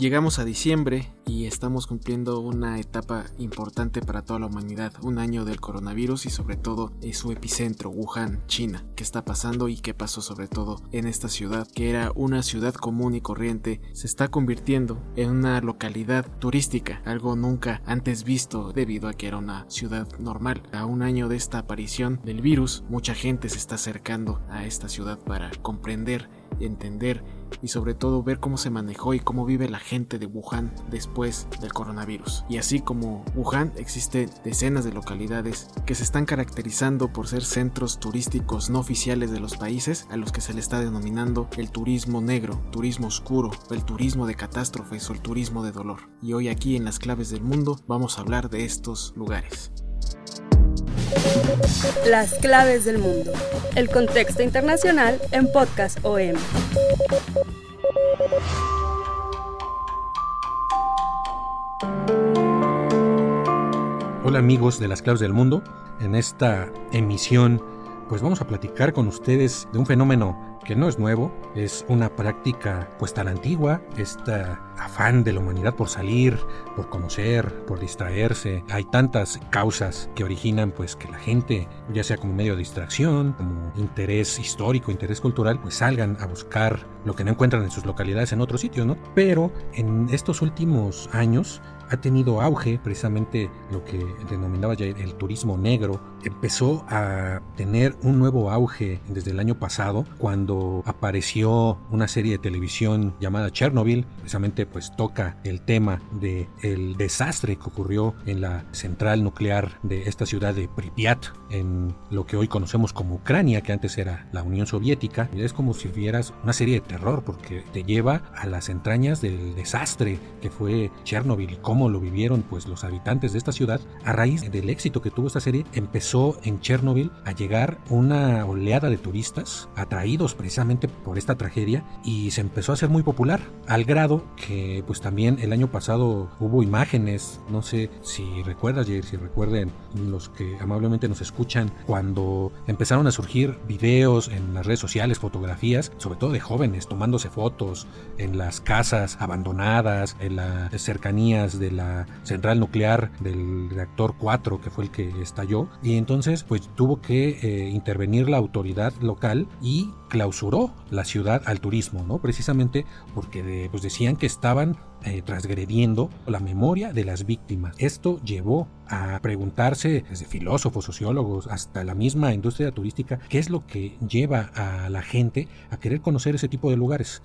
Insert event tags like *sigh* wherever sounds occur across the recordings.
Llegamos a diciembre y estamos cumpliendo una etapa importante para toda la humanidad, un año del coronavirus y sobre todo en su epicentro, Wuhan, China. ¿Qué está pasando y qué pasó sobre todo en esta ciudad, que era una ciudad común y corriente, se está convirtiendo en una localidad turística, algo nunca antes visto debido a que era una ciudad normal. A un año de esta aparición del virus, mucha gente se está acercando a esta ciudad para comprender, entender y sobre todo ver cómo se manejó y cómo vive la gente de Wuhan después del coronavirus. Y así como Wuhan, existen decenas de localidades que se están caracterizando por ser centros turísticos no oficiales de los países a los que se le está denominando el turismo negro, turismo oscuro, el turismo de catástrofes o el turismo de dolor. Y hoy aquí en las claves del mundo vamos a hablar de estos lugares. Las claves del mundo. El contexto internacional en Podcast OM. Hola amigos de las claves del mundo. En esta emisión pues vamos a platicar con ustedes de un fenómeno que no es nuevo, es una práctica pues tan antigua, este afán de la humanidad por salir, por conocer, por distraerse. Hay tantas causas que originan pues que la gente, ya sea como medio de distracción, como interés histórico, interés cultural, pues salgan a buscar lo que no encuentran en sus localidades en otros sitios, ¿no? Pero en estos últimos años ha tenido auge precisamente lo que denominaba ya el turismo negro. Empezó a tener un nuevo auge desde el año pasado cuando apareció una serie de televisión llamada Chernobyl, precisamente pues toca el tema de el desastre que ocurrió en la central nuclear de esta ciudad de Pripyat en lo que hoy conocemos como Ucrania, que antes era la Unión Soviética. Y es como si vieras una serie de terror porque te lleva a las entrañas del desastre que fue Chernobyl lo vivieron pues los habitantes de esta ciudad, a raíz del éxito que tuvo esta serie, empezó en Chernobyl a llegar una oleada de turistas atraídos precisamente por esta tragedia y se empezó a hacer muy popular, al grado que pues también el año pasado hubo imágenes, no sé si recuerdas, Jair, si recuerden los que amablemente nos escuchan, cuando empezaron a surgir videos en las redes sociales, fotografías, sobre todo de jóvenes tomándose fotos en las casas abandonadas, en las cercanías de la central nuclear del reactor 4, que fue el que estalló, y entonces pues tuvo que eh, intervenir la autoridad local y clausuró la ciudad al turismo, ¿no? Precisamente porque pues decían que estaban eh, transgrediendo la memoria de las víctimas. Esto llevó a preguntarse desde filósofos, sociólogos, hasta la misma industria turística, qué es lo que lleva a la gente a querer conocer ese tipo de lugares.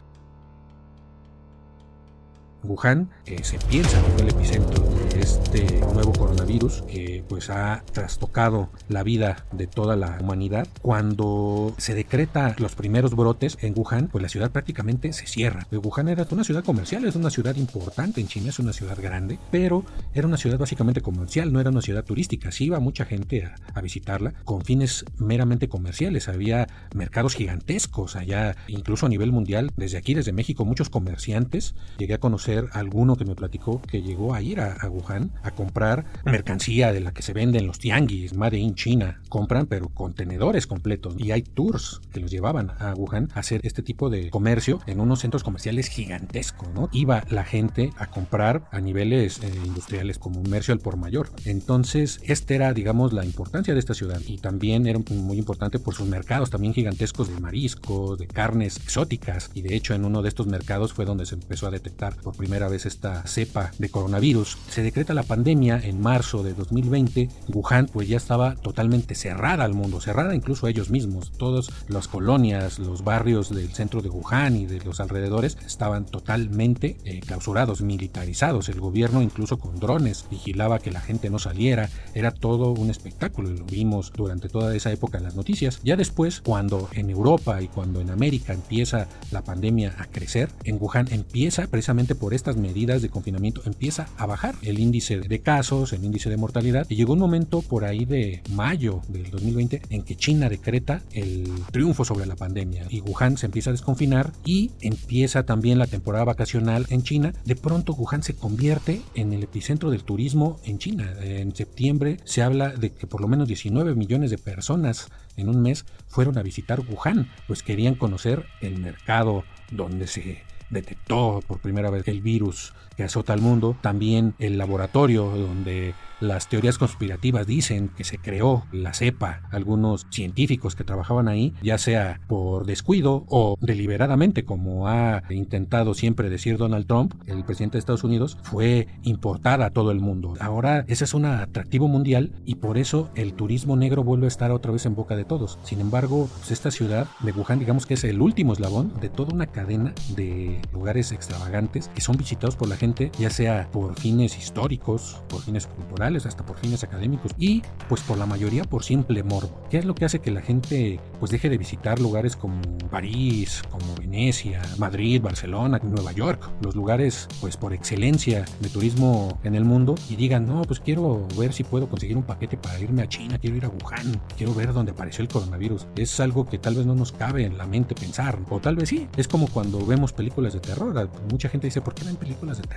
Wuhan, que se piensa que fue el epicentro de este nuevo coronavirus que pues ha trastocado la vida de toda la humanidad. Cuando se decreta los primeros brotes en Wuhan, pues la ciudad prácticamente se cierra. Wuhan era una ciudad comercial, es una ciudad importante en China, es una ciudad grande, pero era una ciudad básicamente comercial, no era una ciudad turística. Sí iba mucha gente a, a visitarla con fines meramente comerciales. Había mercados gigantescos allá, incluso a nivel mundial. Desde aquí, desde México, muchos comerciantes. Llegué a conocer conocer a alguno que me platicó que llegó a ir a, Wuhan a comprar mercancía de la que se vende en los tianguis, Made in China. Compran, pero contenedores completos. Y hay tours que los llevaban a Wuhan a hacer este tipo de comercio en unos centros comerciales gigantescos, ¿no? Iba la gente a comprar a niveles eh, industriales como comercio al por mayor. Entonces, esta era, digamos, la importancia de esta ciudad. Y también era muy importante por sus mercados también gigantescos de mariscos, de carnes exóticas. Y de hecho, en uno de estos mercados fue donde se empezó a detectar por primera vez esta cepa de coronavirus. Se decreta la pandemia en marzo de 2020. Wuhan, pues ya estaba totalmente cerrada al mundo, cerrada incluso a ellos mismos. Todas las colonias, los barrios del centro de Wuhan y de los alrededores estaban totalmente eh, clausurados, militarizados. El gobierno, incluso con drones, vigilaba que la gente no saliera. Era todo un espectáculo y lo vimos durante toda esa época en las noticias. Ya después, cuando en Europa y cuando en América empieza la pandemia a crecer, en Wuhan empieza precisamente por estas medidas de confinamiento, empieza a bajar el índice de casos, el índice de mortalidad. Y llegó un momento por ahí de mayo del 2020 en que China decreta el triunfo sobre la pandemia y Wuhan se empieza a desconfinar y empieza también la temporada vacacional en China. De pronto Wuhan se convierte en el epicentro del turismo en China. En septiembre se habla de que por lo menos 19 millones de personas en un mes fueron a visitar Wuhan, pues querían conocer el mercado donde se detectó por primera vez el virus que azota al mundo, también el laboratorio donde las teorías conspirativas dicen que se creó la cepa, algunos científicos que trabajaban ahí, ya sea por descuido o deliberadamente, como ha intentado siempre decir Donald Trump, el presidente de Estados Unidos, fue importada a todo el mundo. Ahora ese es un atractivo mundial y por eso el turismo negro vuelve a estar otra vez en boca de todos. Sin embargo, pues esta ciudad de Wuhan, digamos que es el último eslabón de toda una cadena de lugares extravagantes que son visitados por la gente, ya sea por fines históricos, por fines culturales, hasta por fines académicos y pues por la mayoría por simple morbo. ¿Qué es lo que hace que la gente pues deje de visitar lugares como París, como Venecia, Madrid, Barcelona, Nueva York, los lugares pues por excelencia de turismo en el mundo y digan, no, pues quiero ver si puedo conseguir un paquete para irme a China, quiero ir a Wuhan, quiero ver dónde apareció el coronavirus. Es algo que tal vez no nos cabe en la mente pensar, o tal vez sí, es como cuando vemos películas de terror. Mucha gente dice, ¿por qué ven películas de terror?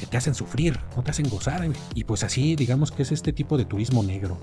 Que te hacen sufrir, no te hacen gozar. Y pues así digamos que es este tipo de turismo negro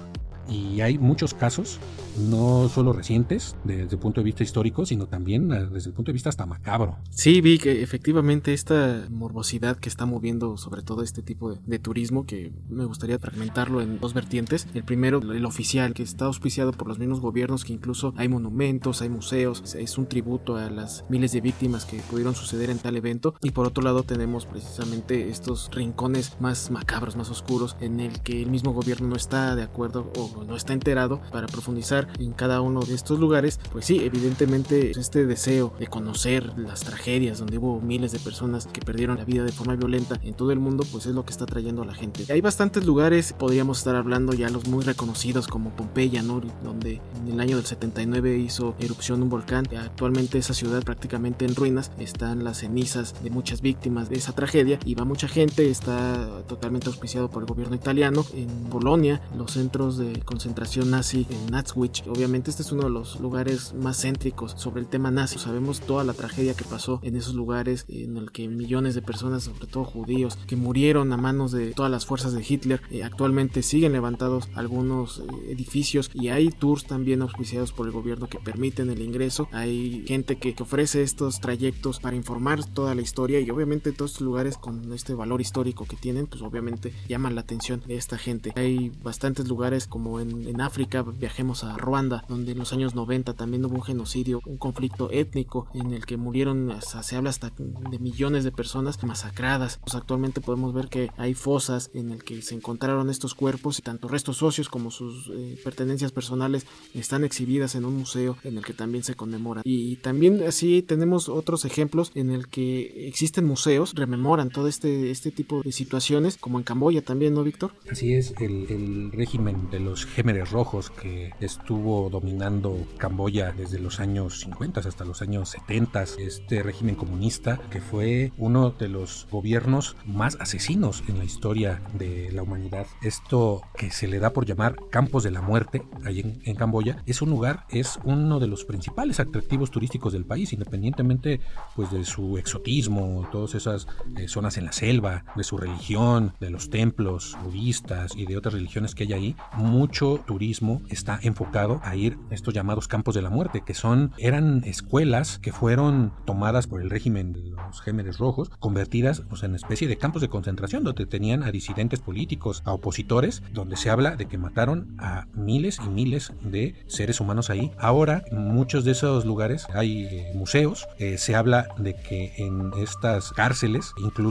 y hay muchos casos, no solo recientes desde el punto de vista histórico, sino también eh, desde el punto de vista hasta macabro. Sí, vi que efectivamente esta morbosidad que está moviendo sobre todo este tipo de, turismo, que me gustaría fragmentarlo en dos vertientes. El primero, el oficial, que está auspiciado por los mismos gobiernos, que incluso hay monumentos, hay museos, es un tributo a las miles de víctimas que pudieron suceder en tal evento. Y por otro lado tenemos precisamente estos rincones más macabros, más oscuros, en el que el mismo gobierno no está de acuerdo o no está enterado para profundizar en cada uno de estos lugares, pues sí, evidentemente este deseo de conocer las tragedias donde hubo miles de personas que perdieron la vida de forma violenta en todo el mundo, pues es lo que está trayendo a la gente. Hay bastantes lugares, podríamos estar hablando ya los muy reconocidos como Pompeya, ¿no? donde en el año del 79 hizo erupción un volcán. Actualmente esa ciudad prácticamente en ruinas, están las cenizas de muchas víctimas de esa tragedia y va mucha gente, está totalmente auspiciado por el gobierno italiano. En Bolonia, los centros de concentración nazi en Nazwich. Obviamente este es uno de los lugares más céntricos sobre el tema nazi. Sabemos toda la tragedia que pasó en esos lugares en el que millones de personas, sobre todo judíos, que murieron a manos de todas las fuerzas de Hitler, eh, actualmente siguen levantados algunos eh, edificios y hay tours también auspiciados por el gobierno que permiten el ingreso. Hay gente que, que ofrece estos trayectos para informar toda la historia y obviamente todos estos lugares con este valor histórico que tienen, pues obviamente llaman la atención de esta gente. Hay bastantes lugares como en, África, viajemos a Ruanda, donde en los años 90 también hubo un genocidio, un conflicto étnico en el que murieron, se habla hasta de millones de personas masacradas. Pues actualmente podemos ver que hay fosas en el que se encontraron estos cuerpos y tanto restos socios como sus eh, pertenencias personales están exhibidas en un museo en el que también se conmemora. Y también así tenemos otros ejemplos en el que existen museos, rememoran todo este, este tipo de situaciones, como en Camboya también, ¿no, Víctor? Así es, el, el régimen de los Gémeres Rojos que estuvo dominando Camboya desde los años 50 hasta los años 70, este régimen comunista que fue uno de los gobiernos más asesinos en la historia de la humanidad. Esto que se le da por llamar campos de la muerte, ahí en, Camboya, es un lugar, es uno de los principales atractivos turísticos del país, independientemente pues de su exotismo, todas esas eh, zonas en la selva, de su religión, de los templos budistas y de otras religiones que hay ahí, mucho turismo está enfocado a ir a estos llamados campos de la muerte, que son, eran escuelas que fueron tomadas por el régimen de los Gémeres Rojos, convertidas en especie de campos de concentración, donde tenían a disidentes políticos, a opositores, donde se habla de que mataron a miles y miles de seres humanos ahí. Ahora, en muchos de esos lugares hay eh, museos, eh, se habla de que en estas cárceles incluso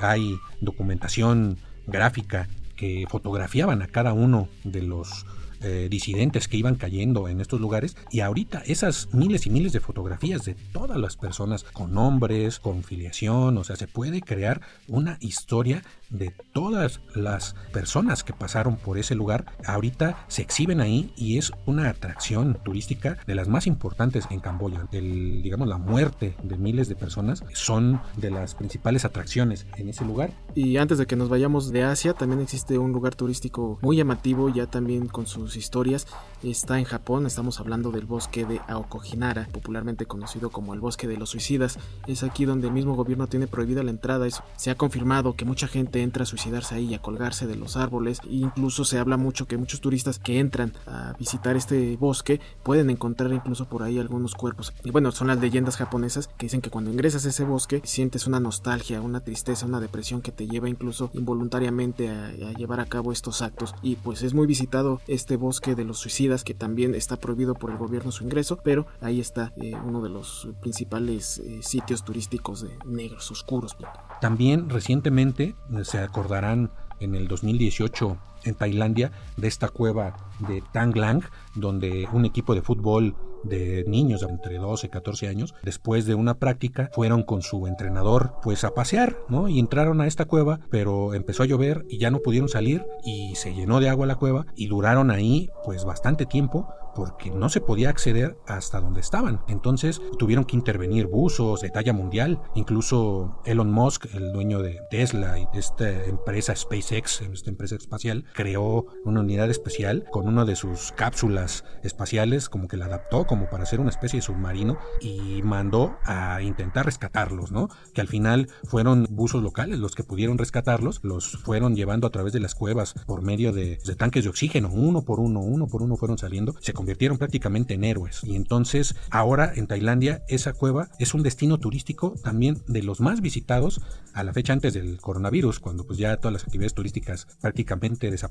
hay documentación gráfica que fotografiaban a cada uno de los eh, disidentes que iban cayendo en estos lugares y ahorita esas miles y miles de fotografías de todas las personas con nombres, con filiación, o sea, se puede crear una historia de todas las personas que pasaron por ese lugar, ahorita se exhiben ahí y es una atracción turística de las más importantes en Camboya. El, digamos, la muerte de miles de personas son de las principales atracciones en ese lugar. Y antes de que nos vayamos de Asia, también existe un lugar turístico muy llamativo, ya también con sus historias. Está en Japón, estamos hablando del bosque de Aokojinara, popularmente conocido como el bosque de los suicidas. Es aquí donde el mismo gobierno tiene prohibida la entrada. Se ha confirmado que mucha gente entra a suicidarse ahí, a colgarse de los árboles. incluso se habla mucho que muchos turistas que entran a visitar este bosque pueden encontrar incluso por ahí algunos cuerpos. Y bueno, son las leyendas japonesas que dicen que cuando ingresas a ese bosque sientes una nostalgia, una tristeza, una depresión que te lleva incluso involuntariamente a, llevar a cabo estos actos. Y pues es muy visitado este bosque de los suicidas que también está prohibido por el gobierno su ingreso, pero ahí está eh, uno de los principales eh, sitios turísticos de negros oscuros. También recientemente se acordarán en el 2018 en Tailandia de esta cueva de Tanglang, donde un equipo de fútbol de niños de entre 12 y 14 años, después de una práctica, fueron con su entrenador pues a pasear, ¿no? Y entraron a esta cueva, pero empezó a llover y ya no pudieron salir y se llenó de agua la cueva y duraron ahí pues bastante tiempo porque no se podía acceder hasta donde estaban. Entonces tuvieron que intervenir buzos de talla mundial. Incluso Elon Musk, el dueño de Tesla y esta empresa SpaceX, esta empresa espacial, creó una unidad especial con una de sus cápsulas espaciales, como que la adaptó como para hacer una especie de submarino y mandó a intentar rescatarlos, ¿no? Que al final fueron buzos locales los que pudieron rescatarlos, los fueron llevando a través de las cuevas por medio de, tanques de oxígeno, uno por uno, uno por uno fueron saliendo, se convirtieron prácticamente en héroes. Y entonces ahora en Tailandia esa cueva es un destino turístico también de los más visitados a la fecha antes del coronavirus, cuando pues ya todas las actividades turísticas prácticamente desaparecieron,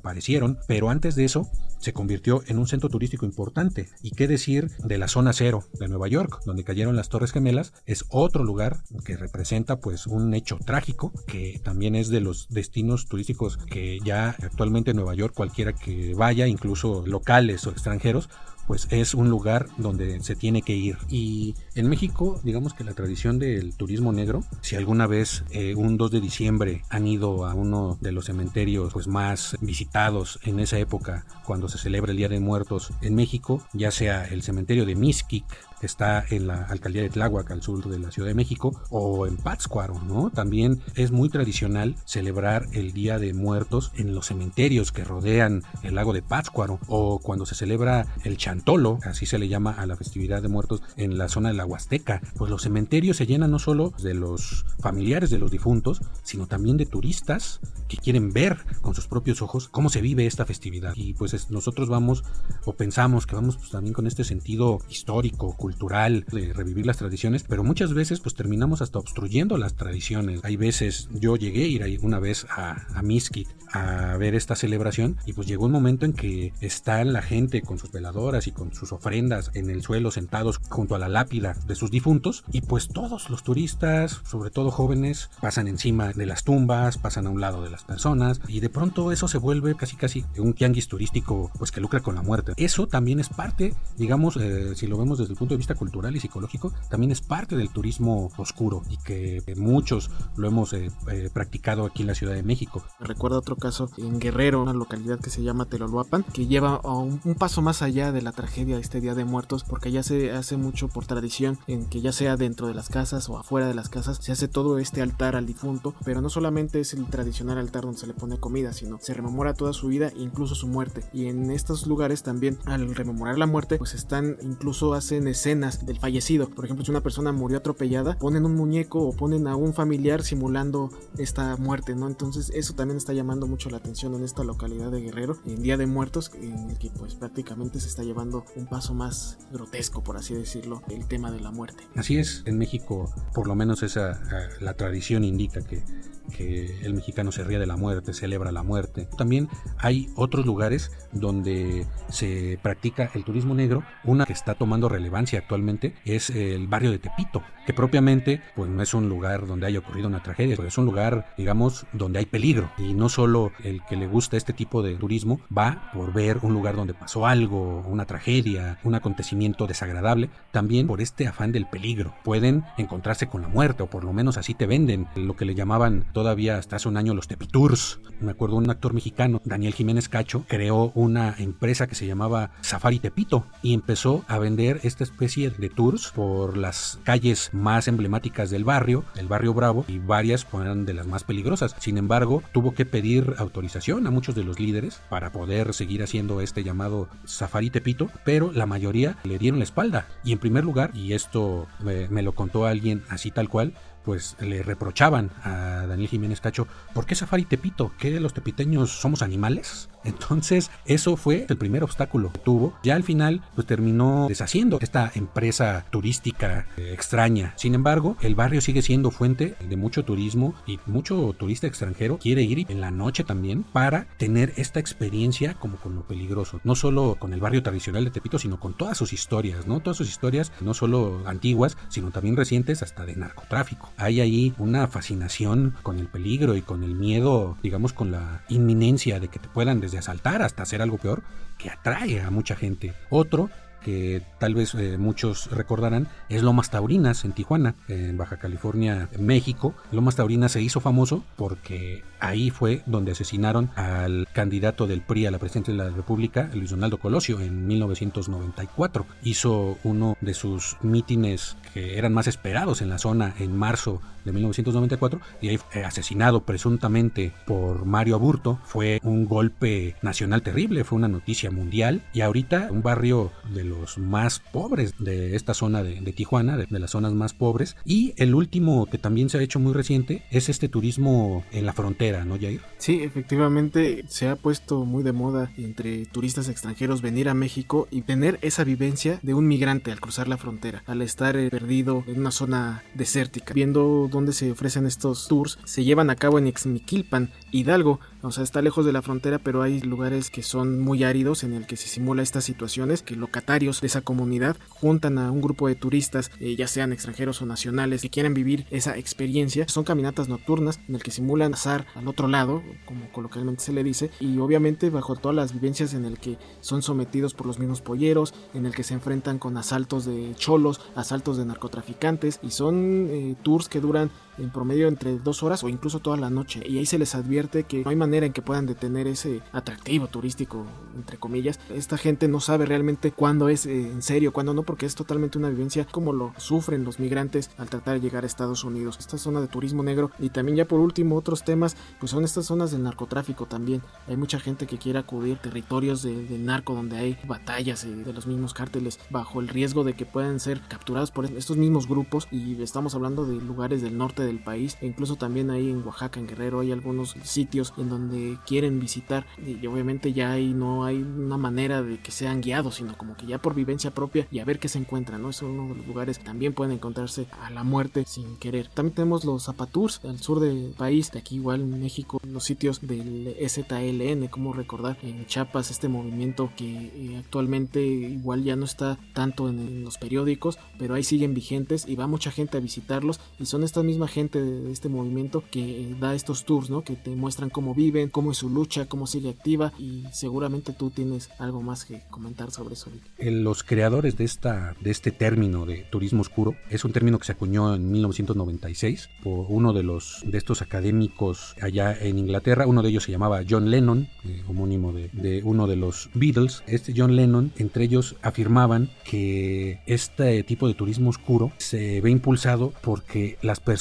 pero antes de eso se convirtió en un centro turístico importante. ¿Y qué decir de la zona cero de Nueva York, donde cayeron las Torres Gemelas? Es otro lugar que representa pues un hecho trágico que también es de los destinos turísticos que ya actualmente en Nueva York cualquiera que vaya, incluso locales o extranjeros, pues es un lugar donde se tiene que ir. Y en México, digamos que la tradición del turismo negro, si alguna vez eh, un 2 de diciembre han ido a uno de los cementerios pues más visitados en esa época, cuando se celebra el Día de Muertos en México, ya sea el cementerio de Mixquic está en la alcaldía de Tláhuac, al sur de la Ciudad de México, o en Pátzcuaro, ¿no? También es muy tradicional celebrar el Día de Muertos en los cementerios que rodean el lago de Pátzcuaro, o cuando se celebra el Chantolo, así se le llama a la festividad de muertos en la zona de la Huasteca, pues los cementerios se llenan no solo de los familiares de los difuntos, sino también de turistas que quieren ver con sus propios ojos cómo se vive esta festividad. Y pues nosotros vamos o pensamos que vamos pues, también con este sentido histórico, cultural, de revivir las tradiciones, pero muchas veces pues terminamos hasta obstruyendo las tradiciones. Hay veces, yo llegué a ir una vez a, a Miskit a ver esta celebración y pues llegó un momento en que está la gente con sus veladoras y con sus ofrendas en el suelo sentados junto a la lápida de sus difuntos y pues todos los turistas, sobre todo jóvenes, pasan encima de las tumbas, pasan a un lado de las personas y de pronto eso se vuelve casi casi un tianguis turístico pues que lucra con la muerte. Eso también es parte, digamos, eh, si lo vemos desde el punto de vista cultural y psicológico, también es parte del turismo oscuro y que muchos lo hemos eh, eh, practicado aquí en la Ciudad de México. Recuerdo otro caso en Guerrero, una localidad que se llama Teloluapan, que lleva un, un paso más allá de la tragedia de este Día de Muertos, porque ya se hace mucho por tradición en que ya sea dentro de las casas o afuera de las casas, se hace todo este altar al difunto, pero no solamente es el tradicional altar donde se le pone comida, sino se rememora toda su vida, incluso su muerte. Y en estos lugares también, al rememorar la muerte, pues están, incluso hacen escenas del fallecido. Por ejemplo, si una persona murió atropellada, ponen un muñeco o ponen a un familiar simulando esta muerte, ¿no? Entonces eso también está llamando mucho la atención en esta localidad de Guerrero, en Día de Muertos, en el que pues prácticamente se está llevando un paso más grotesco, por así decirlo, el tema de la muerte. Así es, en México por lo menos esa la tradición indica que que el mexicano se ría de la muerte, celebra la muerte. También hay otros lugares donde se practica el turismo negro. Una que está tomando relevancia actualmente es el barrio de Tepito, que propiamente pues no es un lugar donde haya ocurrido una tragedia, pero es un lugar, digamos, donde hay peligro. Y no solo el que le gusta este tipo de turismo va por ver un lugar donde pasó algo, una tragedia, un acontecimiento desagradable, también por este afán del peligro. Pueden encontrarse con la muerte o por lo menos así te venden lo que le llamaban todavía hasta hace un año los Tepitours. Me acuerdo un actor mexicano, Daniel Jiménez Cacho, creó una empresa que se llamaba Safari Tepito y empezó a vender esta especie de tours por las calles más emblemáticas del barrio, el barrio Bravo, y varias eran de las más peligrosas. Sin embargo, tuvo que pedir autorización a muchos de los líderes para poder seguir haciendo este llamado Safari Tepito, pero la mayoría le dieron la espalda. Y en primer lugar, y esto me, me lo contó alguien así tal cual, pues le reprochaban a Daniel Jiménez Cacho, ¿por qué Safari Tepito? ¿Que los tepiteños somos animales? *laughs* Entonces, eso fue el primer obstáculo que tuvo. Ya al final, pues terminó deshaciendo esta empresa turística eh, extraña. Sin embargo, el barrio sigue siendo fuente de mucho turismo y mucho turista extranjero quiere ir en la noche también para tener esta experiencia como con lo peligroso. No solo con el barrio tradicional de Tepito, sino con todas sus historias, ¿no? Todas sus historias, no solo antiguas, sino también recientes, hasta de narcotráfico. Hay ahí una fascinación con el peligro y con el miedo, digamos, con la inminencia de que te puedan desde asaltar hasta hacer algo peor, que atrae a mucha gente. Otro que tal vez eh, muchos recordarán, es Lomas Taurinas en Tijuana, en Baja California, México. Lomas Taurinas se hizo famoso porque ahí fue donde asesinaron al candidato del PRI a la presidencia de la República, Luis Donaldo Colosio, en 1994. Hizo uno de sus mítines que eran más esperados en la zona en marzo de 1994 y ahí fue asesinado presuntamente por Mario Aburto. Fue un golpe nacional terrible, fue una noticia mundial y ahorita un barrio de los más pobres de esta zona de, Tijuana, de, las zonas más pobres. Y el último que también se ha hecho muy reciente es este turismo en la frontera, ¿no, Jair? Sí, efectivamente se ha puesto muy de moda entre turistas extranjeros venir a México y tener esa vivencia de un migrante al cruzar la frontera, al estar eh, perdido en una zona desértica, viendo dónde se ofrecen estos tours, se llevan a cabo en Ixmiquilpan, Hidalgo, o sea, está lejos de la frontera, pero hay lugares que son muy áridos en el que se simula estas situaciones, que locatarios de esa comunidad juntan a un grupo de turistas, eh, ya sean extranjeros o nacionales, que quieren vivir esa experiencia. Son caminatas nocturnas en el que simulan azar al otro lado, como coloquialmente se le dice, y obviamente bajo todas las vivencias en el que son sometidos por los mismos polleros, en el que se enfrentan con asaltos de cholos, asaltos de narcotraficantes, y son eh, tours que duran en promedio entre dos horas o incluso toda la noche. Y ahí se les advierte que no hay manera en que puedan detener ese atractivo turístico, entre comillas. Esta gente no sabe realmente cuándo es eh, en serio, cuándo no, porque es totalmente una vivencia como lo sufren los migrantes al tratar de llegar a Estados Unidos. Esta zona de turismo negro y también ya por último otros temas, pues son estas zonas del narcotráfico también. Hay mucha gente que quiere acudir territorios de, del narco donde hay batallas eh, de los mismos cárteles bajo el riesgo de que puedan ser capturados por estos mismos grupos y estamos hablando de lugares del norte del país e incluso también ahí en Oaxaca, en Guerrero hay algunos sitios en donde quieren visitar y obviamente ya ahí no hay una manera de que sean guiados, sino como que ya por vivencia propia y a ver qué se encuentra, ¿no? Es uno de los lugares que también pueden encontrarse a la muerte sin querer. También tenemos los Zapatours al sur del país, de aquí igual en México, los sitios del STLN, como recordar en Chiapas este movimiento que eh, actualmente igual ya no está tanto en, los periódicos, pero ahí siguen vigentes y va mucha gente a visitarlos y son esta misma gente de, este movimiento que eh, da estos tours, ¿no? Que te muestran cómo viven, cómo es su lucha, cómo sigue activa y seguramente tú tienes algo más que comentar sobre eso. Los creadores de, esta, de este término de turismo oscuro es un término que se acuñó en 1996 por uno de los de estos académicos allá en Inglaterra. Uno de ellos se llamaba John Lennon, eh, homónimo de, de uno de los Beatles. Este John Lennon, entre ellos afirmaban que este tipo de turismo oscuro se ve impulsado porque las personas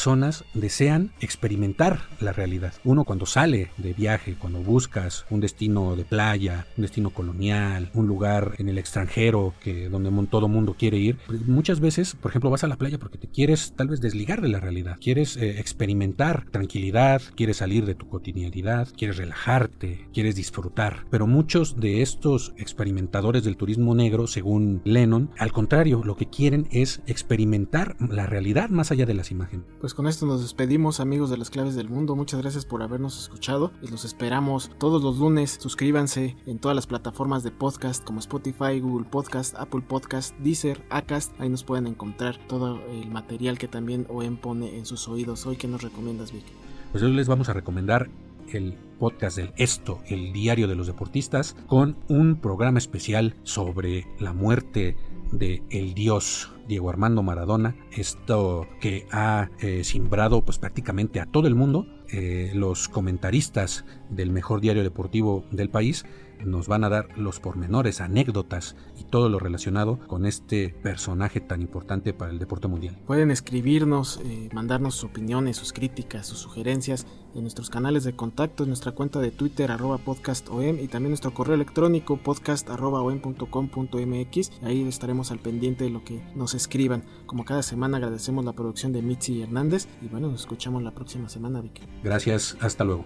desean experimentar la realidad. Uno cuando sale de viaje, cuando buscas un destino de playa, un destino colonial, un lugar en el extranjero que donde todo mundo quiere ir, pues, muchas veces, por ejemplo, vas a la playa porque te quieres tal vez desligar de la realidad, quieres eh, experimentar tranquilidad, quieres salir de tu cotidianidad, quieres relajarte, quieres disfrutar. Pero muchos de estos experimentadores del turismo negro, según Lennon, al contrario, lo que quieren es experimentar la realidad más allá de las imágenes. Pues con esto nos despedimos, amigos de las claves del mundo. Muchas gracias por habernos escuchado y los esperamos todos los lunes. Suscríbanse en todas las plataformas de podcast como Spotify, Google Podcast, Apple Podcast, Deezer, Acast. Ahí nos pueden encontrar todo el material que también OEM pone en sus oídos. Hoy, ¿qué nos recomiendas, Vic? Pues hoy les vamos a recomendar el podcast del Esto, el diario de los deportistas, con un programa especial sobre la muerte de el dios Diego Armando Maradona, esto que ha eh, simbrado pues prácticamente a todo el mundo. Eh, los comentaristas del mejor diario deportivo del país nos van a dar los pormenores, anécdotas y todo lo relacionado con este personaje tan importante para el deporte mundial. Pueden escribirnos, eh, mandarnos sus opiniones, sus críticas, sus sugerencias en nuestros canales de contacto, en nuestra cuenta de Twitter arroba podcastom y también nuestro correo electrónico podcast arroba Ahí estaremos al pendiente de lo que nos escriban. Como cada semana agradecemos la producción de Mitzi Hernández y bueno, nos escuchamos la próxima semana, Vicky. Gracias, hasta luego.